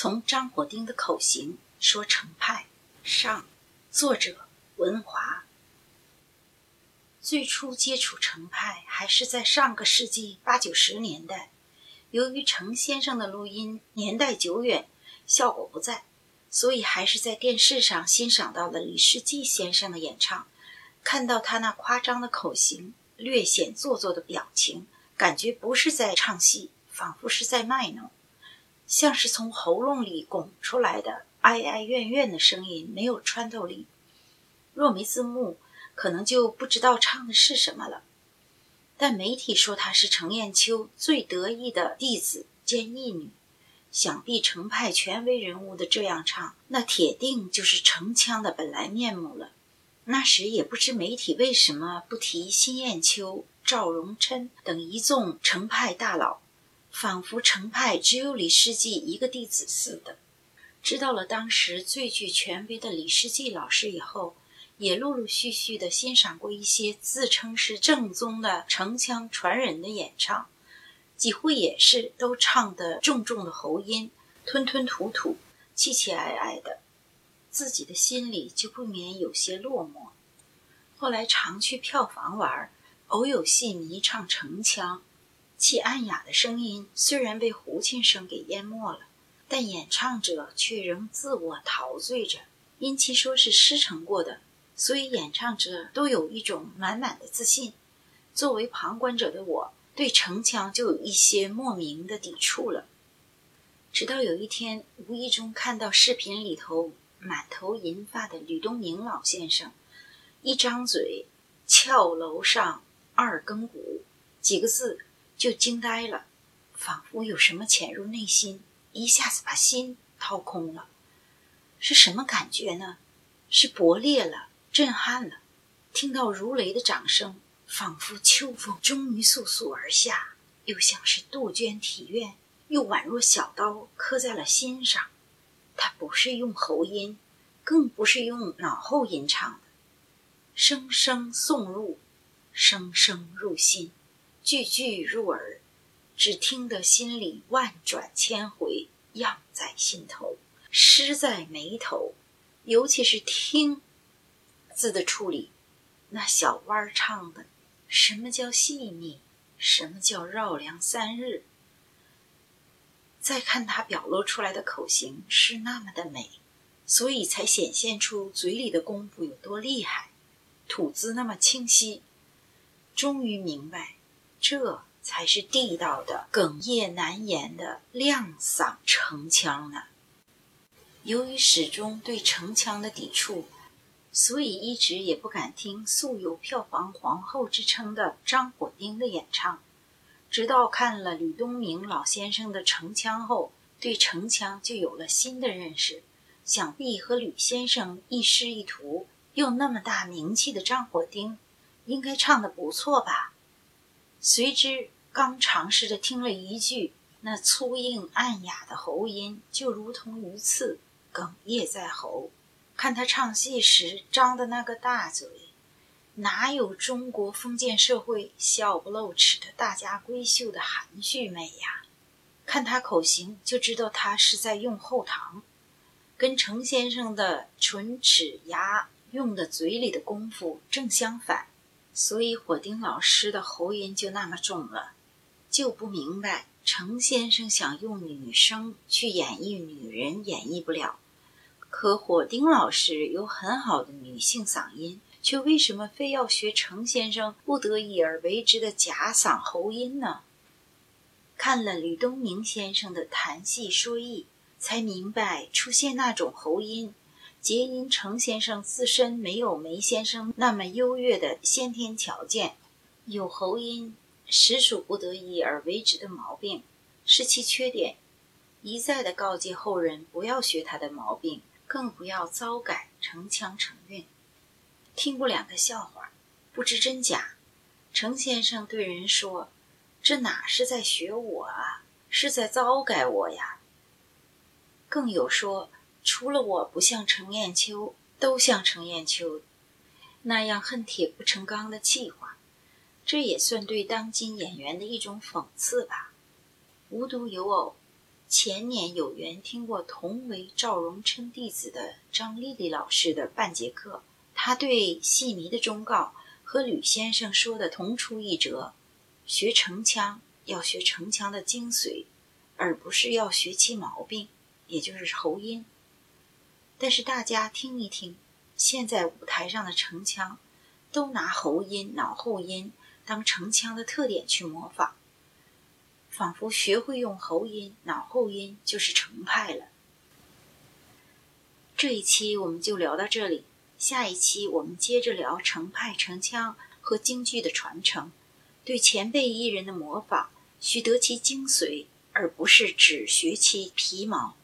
从张火丁的口型说程派上，作者文华。最初接触程派还是在上个世纪八九十年代，由于程先生的录音年代久远，效果不在，所以还是在电视上欣赏到了李世济先生的演唱，看到他那夸张的口型、略显做作的表情，感觉不是在唱戏，仿佛是在卖弄。像是从喉咙里拱出来的哀哀怨怨的声音，没有穿透力。若没字幕，可能就不知道唱的是什么了。但媒体说她是程砚秋最得意的弟子兼义女，想必程派权威人物的这样唱，那铁定就是程腔的本来面目了。那时也不知媒体为什么不提辛砚秋、赵荣琛等一众程派大佬。仿佛程派只有李世济一个弟子似的。知道了当时最具权威的李世济老师以后，也陆陆续续的欣赏过一些自称是正宗的城腔传人的演唱，几乎也是都唱的重重的喉音，吞吞吐吐，气气哀哀的，自己的心里就不免有些落寞。后来常去票房玩，偶有戏迷唱城腔。其暗哑的声音虽然被胡琴声给淹没了，但演唱者却仍自我陶醉着。因其说是师承过的，所以演唱者都有一种满满的自信。作为旁观者的我，对城腔就有一些莫名的抵触了。直到有一天，无意中看到视频里头满头银发的吕东明老先生，一张嘴“翘楼上二更鼓”几个字。就惊呆了，仿佛有什么潜入内心，一下子把心掏空了。是什么感觉呢？是勃烈了，震撼了。听到如雷的掌声，仿佛秋风终于簌簌而下，又像是杜鹃体院，又宛若小刀刻在了心上。他不是用喉音，更不是用脑后音唱的，声声送入，声声入心。句句入耳，只听得心里万转千回，漾在心头，诗在眉头。尤其是“听”字的处理，那小弯唱的，什么叫细腻？什么叫绕梁三日？再看他表露出来的口型是那么的美，所以才显现出嘴里的功夫有多厉害，吐字那么清晰。终于明白。这才是地道的哽咽难言的亮嗓城腔呢。由于始终对城腔的抵触，所以一直也不敢听素有票房皇后之称的张火丁的演唱。直到看了吕东明老先生的城腔后，对城腔就有了新的认识。想必和吕先生一师一徒，又那么大名气的张火丁，应该唱得不错吧。随之，刚尝试着听了一句，那粗硬暗哑的喉音，就如同鱼刺，哽咽在喉。看他唱戏时张的那个大嘴，哪有中国封建社会笑不露齿的大家闺秀的含蓄美呀？看他口型，就知道他是在用后堂，跟程先生的唇齿牙用的嘴里的功夫正相反。所以火丁老师的喉音就那么重了，就不明白程先生想用女声去演绎女人演绎不了，可火丁老师有很好的女性嗓音，却为什么非要学程先生不得已而为之的假嗓喉音呢？看了吕东明先生的谈戏说艺，才明白出现那种喉音。皆因程先生自身没有梅先生那么优越的先天条件，有喉音实属不得已而为之的毛病，是其缺点。一再的告诫后人不要学他的毛病，更不要糟改成腔成韵。听过两个笑话，不知真假。程先生对人说：“这哪是在学我啊，是在糟改我呀。”更有说。除了我不像程砚秋，都像程砚秋那样恨铁不成钢的气话，这也算对当今演员的一种讽刺吧。无独有偶，前年有缘听过同为赵荣琛弟子的张丽丽老师的半节课，他对戏迷的忠告和吕先生说的同出一辙：学城腔要学城腔的精髓，而不是要学其毛病，也就是喉音。但是大家听一听，现在舞台上的城腔，都拿喉音、脑后音当城腔的特点去模仿。仿佛学会用喉音、脑后音就是程派了。这一期我们就聊到这里，下一期我们接着聊程派、程腔和京剧的传承。对前辈艺人的模仿，需得其精髓，而不是只学其皮毛。